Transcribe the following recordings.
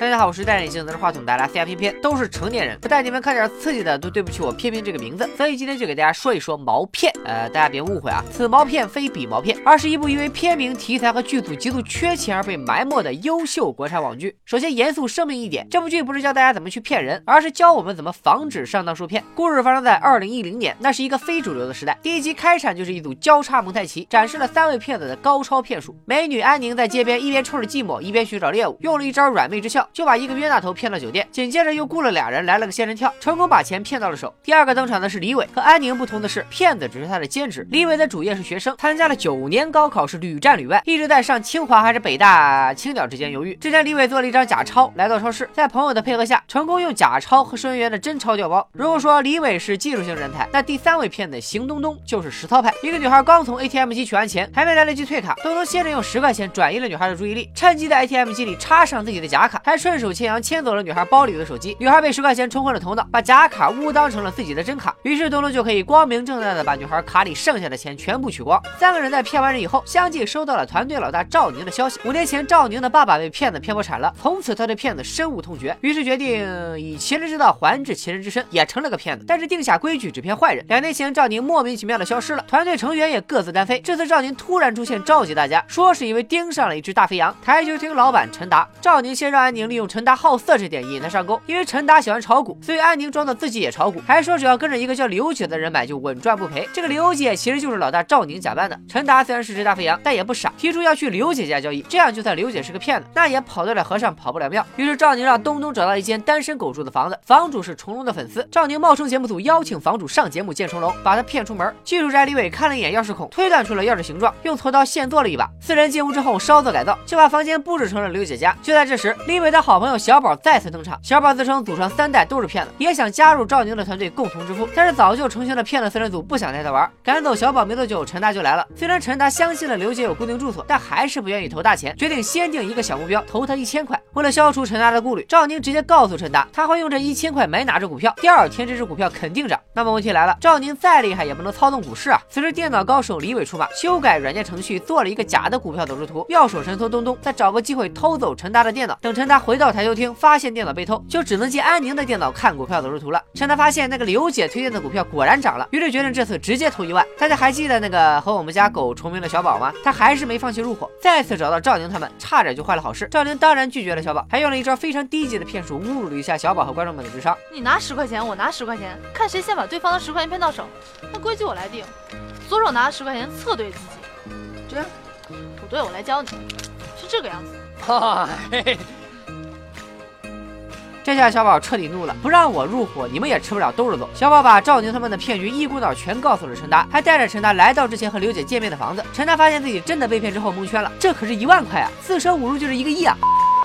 大家好，我是戴眼镜拿着话筒的拉斯亚偏偏，都是成年人，不带你们看点刺激的，都对不起我偏偏这个名字。所以今天就给大家说一说毛片。呃，大家别误会啊，此毛片非彼毛片，而是一部因为片名、题材和剧组极度缺钱而被埋没的优秀国产网剧。首先严肃声明一点，这部剧不是教大家怎么去骗人，而是教我们怎么防止上当受骗。故事发生在二零一零年，那是一个非主流的时代。第一集开场就是一组交叉蒙太奇，展示了三位骗子的高超骗术。美女安宁在街边一边抽着寂寞，一边寻找猎物，用了一招软妹之笑，就把一个冤大头骗到酒店。紧接着又雇了俩人来了个仙人跳，成功把钱骗到了手。第二个登场的是李伟，和安宁不同的是，骗子只是他的兼职。李伟的主业是学生，参加了九年高考，是屡战屡败，一直在上清华还是北大、青鸟之间犹豫。之前李伟做了一张假钞，来到超市，在朋友的配合下，成功用假钞和收银员的真钞调包。如果说李伟是技术型人才，那第三位骗子邢东东就是实操派。一个女孩刚从 ATM 机取完钱，还没来得及退卡，东东先着用十块钱转移了女孩的注意力，趁机在 ATM 机里插上自己的假卡，还顺手牵羊牵走了女孩包里的手机。女孩被十块钱冲昏了头脑，把假卡误当成了自己的真卡，于是东东就可以光明正大的把女孩卡里剩下的钱全部取光。三个人在骗完人以后，相继收到了团队老大赵宁的消息。五年前，赵宁的爸爸被骗子骗破产了，从此他对骗子深恶痛绝，于是决定以其人之道还治其人之身，也成了个骗子。但是定下规矩，只骗坏人。两年前，赵宁莫名其妙的消失了，团队成员也各自单飞。这次赵宁突然出现，召集大家，说是因为盯上了一只大肥羊。台球厅老板陈达，赵宁先让安宁利用陈达好色这点引他上钩，因为陈达喜欢炒股，所以安宁装作自己也炒股，还说只要跟着一个叫刘姐的人买就稳赚不赔。这个刘姐其实就是老大赵宁假扮的。陈达虽然是只大肥羊，但也不傻，提出要去刘姐家交易，这样就算刘姐是个骗子，那也跑得了和尚跑不了庙。于是赵宁让东东找到一间单身狗住的房子，房主是成龙的粉丝。赵宁冒充节目组邀请房主上节目见成龙，把他骗出门。技术宅李伟看了一眼钥匙孔，推断出了钥匙形状，用锉刀现做了一把。四人进屋之后稍作改造，就把房间布置成了刘姐家。就在这时，李伟的好朋友小宝再次登场。小宝自称祖传三代都是骗子，也想加入赵宁的团队共同致富，但是早就成型的骗子四人组不想带他玩。赶走小宝没多久，陈达就来了。虽然陈达相信了刘杰有固定住所，但还是不愿意投大钱，决定先定一个小目标，投他一千块。为了消除陈达的顾虑，赵宁直接告诉陈达，他会用这一千块买哪只股票，第二天这只股票肯定涨。那么问题来了，赵宁再厉害也不能操纵股市啊。此时电脑高手李伟出马，修改软件程序，做了一个假的股票走势图。妙手神偷东东再找个机会偷走陈达的电脑，等陈达回到台球厅，发现电脑被偷，就只能借安宁的电脑看股票走势图了。趁他发现那个刘姐推荐的股票果然涨了，于是决定这次直接投一万。大家还记得那个和我们家狗重名的小宝吗？他还是没放弃入伙，再次找到赵宁他们，差点就坏了好事。赵宁当然拒绝了小宝，还用了一招非常低级的骗术，侮辱了一下小宝和观众们的智商。你拿十块钱，我拿十块钱，看谁先把对方的十块钱骗到手。那规矩我来定，左手拿十块钱侧对自己，这样不对，我来教你，是这个样子。哈，嘿嘿。这下小宝彻底怒了，不让我入伙，你们也吃不了兜着走。小宝把赵宁他们的骗局一股脑全告诉了陈达，还带着陈达来到之前和刘姐见面的房子。陈达发现自己真的被骗之后蒙圈了，这可是一万块啊，四舍五入就是一个亿啊！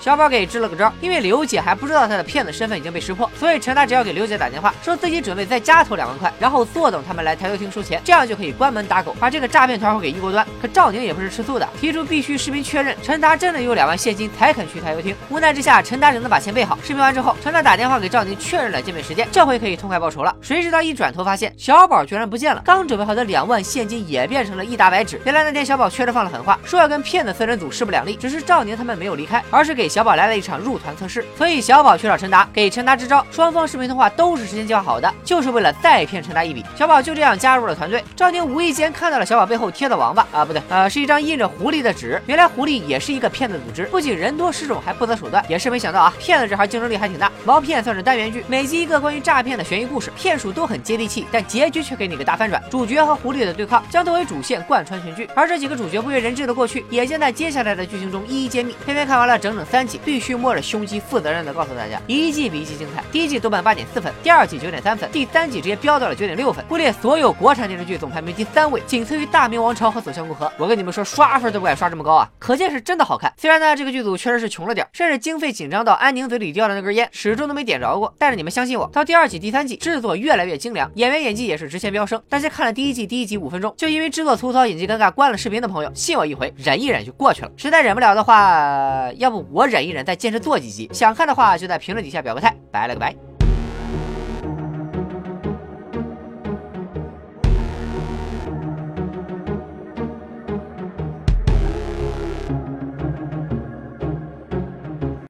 小宝给支了个招，因为刘姐还不知道他的骗子身份已经被识破，所以陈达只要给刘姐打电话，说自己准备再加投两万块，然后坐等他们来台球厅收钱，这样就可以关门打狗，把这个诈骗团伙给一锅端。可赵宁也不是吃素的，提出必须视频确认陈达真的有两万现金才肯去台球厅。无奈之下，陈达只能把钱备好。视频完之后，陈达打电话给赵宁确认了见面时间，这回可以痛快报仇了。谁知道一转头发现小宝居然不见了，刚准备好的两万现金也变成了一沓白纸。原来那天小宝确实放了狠话，说要跟骗子四人组势不两立，只是赵宁他们没有离开，而是给给小宝来了一场入。团测试，所以小宝去找陈达，给陈达支招。双方视频通话都是事先计划好的，就是为了再骗陈达一笔。小宝就这样加入了团队。赵宁无意间看到了小宝背后贴的王八啊，不对，呃，是一张印着狐狸的纸。原来狐狸也是一个骗子组织，不仅人多势众，还不择手段。也是没想到啊，骗子这行竞争力还挺大。毛片算是单元剧，每集一个关于诈骗的悬疑故事，骗术都很接地气，但结局却给你个大反转。主角和狐狸的对抗将作为主线贯穿全剧，而这几个主角不为人知的过去，也将在接下来的剧情中一一揭秘。偏偏看完了整整三三季，必须摸着胸肌负责任。的告诉大家，一季比一季精彩。第一季豆瓣八点四分，第二季九点三分，第三季直接飙到了九点六分，位列所有国产电视剧总排名第三位，仅次于《大明王朝》和《走向共和》。我跟你们说，刷分都不敢刷这么高啊，可见是真的好看。虽然呢，这个剧组确实是穷了点，甚至经费紧张到安宁嘴里掉的那根烟始终都没点着过。但是你们相信我，到第二季、第三季，制作越来越精良，演员演技也是直线飙升。那些看了第一季第一集五分钟，就因为制作粗糙、演技尴尬关了视频的朋友，信我一回，忍一忍就过去了。实在忍不了的话，要不我忍一忍，再坚持做几集。想看的话，就在评论底下。表个态，拜了个拜。